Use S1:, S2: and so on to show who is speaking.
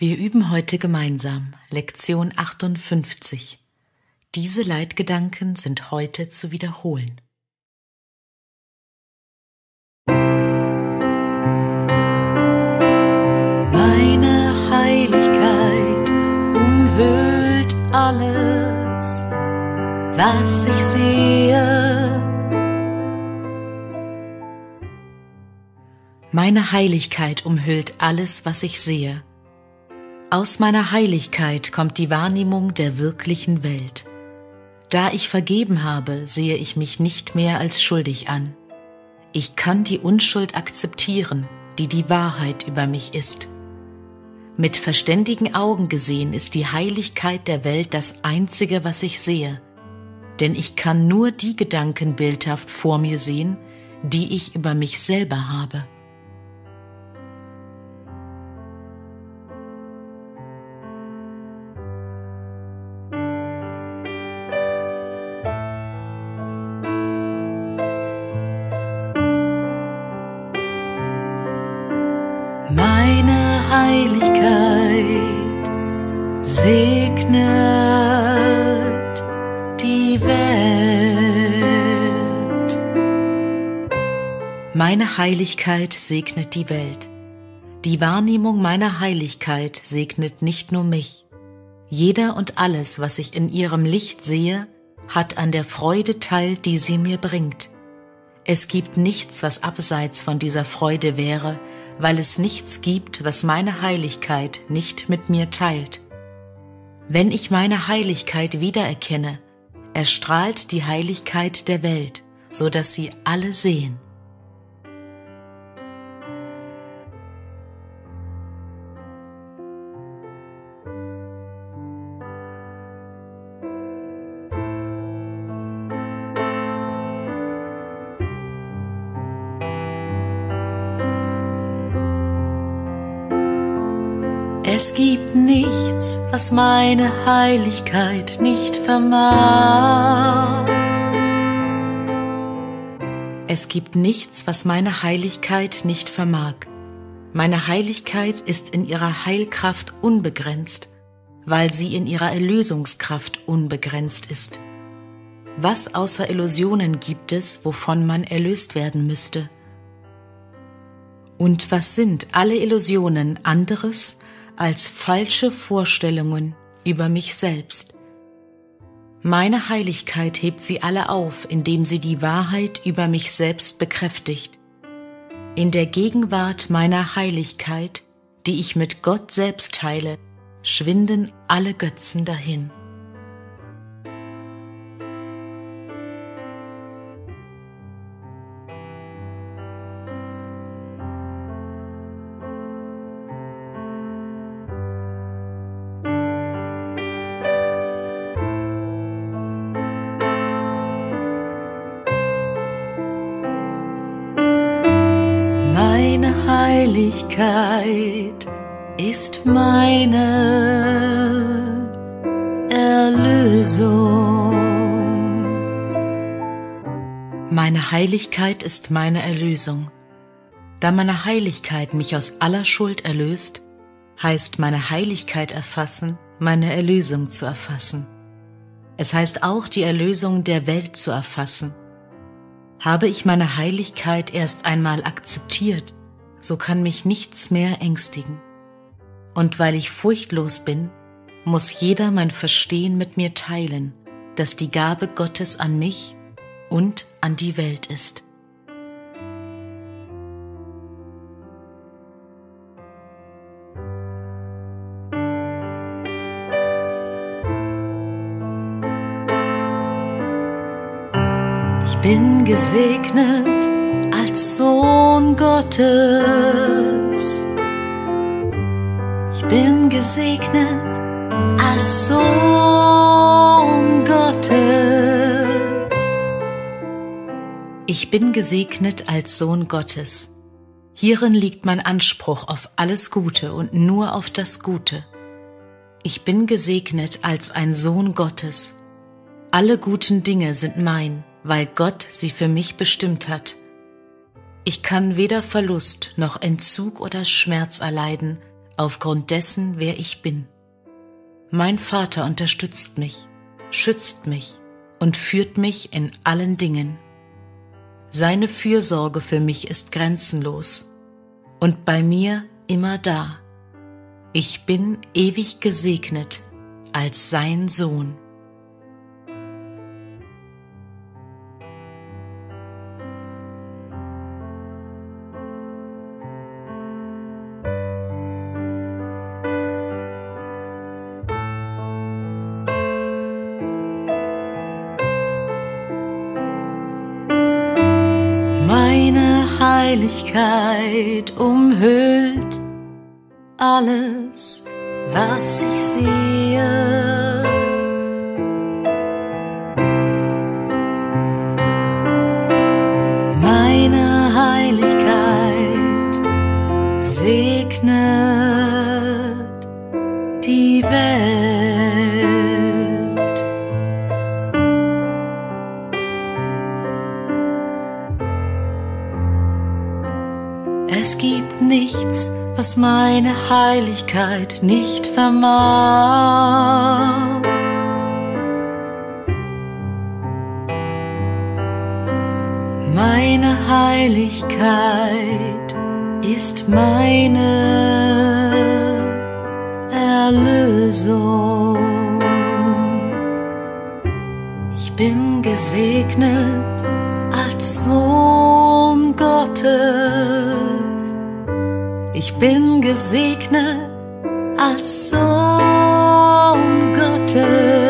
S1: Wir üben heute gemeinsam Lektion 58. Diese Leitgedanken sind heute zu wiederholen. Meine Heiligkeit umhüllt alles, was ich sehe. Meine Heiligkeit umhüllt alles, was ich sehe. Aus meiner Heiligkeit kommt die Wahrnehmung der wirklichen Welt. Da ich vergeben habe, sehe ich mich nicht mehr als schuldig an. Ich kann die Unschuld akzeptieren, die die Wahrheit über mich ist. Mit verständigen Augen gesehen ist die Heiligkeit der Welt das Einzige, was ich sehe, denn ich kann nur die Gedanken bildhaft vor mir sehen, die ich über mich selber habe. Heiligkeit segnet die Welt. Meine Heiligkeit segnet die Welt. Die Wahrnehmung meiner Heiligkeit segnet nicht nur mich. Jeder und alles, was ich in ihrem Licht sehe, hat an der Freude teil, die sie mir bringt. Es gibt nichts, was abseits von dieser Freude wäre, weil es nichts gibt, was meine Heiligkeit nicht mit mir teilt. Wenn ich meine Heiligkeit wiedererkenne, erstrahlt die Heiligkeit der Welt, so dass sie alle sehen. Es gibt nichts, was meine Heiligkeit nicht vermag. Es gibt nichts, was meine Heiligkeit nicht vermag. Meine Heiligkeit ist in ihrer Heilkraft unbegrenzt, weil sie in ihrer Erlösungskraft unbegrenzt ist. Was außer Illusionen gibt es, wovon man erlöst werden müsste? Und was sind alle Illusionen anderes als falsche Vorstellungen über mich selbst. Meine Heiligkeit hebt sie alle auf, indem sie die Wahrheit über mich selbst bekräftigt. In der Gegenwart meiner Heiligkeit, die ich mit Gott selbst teile, schwinden alle Götzen dahin. Heiligkeit ist meine Erlösung. Meine Heiligkeit ist meine Erlösung. Da meine Heiligkeit mich aus aller Schuld erlöst, heißt meine Heiligkeit erfassen, meine Erlösung zu erfassen. Es heißt auch die Erlösung der Welt zu erfassen habe ich meine Heiligkeit erst einmal akzeptiert, so kann mich nichts mehr ängstigen. Und weil ich furchtlos bin, muss jeder mein Verstehen mit mir teilen, dass die Gabe Gottes an mich und an die Welt ist. bin gesegnet Sohn Gottes. Ich bin gesegnet als Sohn Gottes. Ich bin gesegnet als Sohn Gottes. Hierin liegt mein Anspruch auf alles Gute und nur auf das Gute. Ich bin gesegnet als ein Sohn Gottes. Alle guten Dinge sind mein weil Gott sie für mich bestimmt hat. Ich kann weder Verlust noch Entzug oder Schmerz erleiden, aufgrund dessen, wer ich bin. Mein Vater unterstützt mich, schützt mich und führt mich in allen Dingen. Seine Fürsorge für mich ist grenzenlos und bei mir immer da. Ich bin ewig gesegnet als sein Sohn. Heiligkeit umhüllt alles, was ich sehe. Es gibt nichts, was meine Heiligkeit nicht vermag. Meine Heiligkeit ist meine Erlösung. Ich bin gesegnet als Sohn Gottes. Ich bin gesegnet als Sohn Gottes.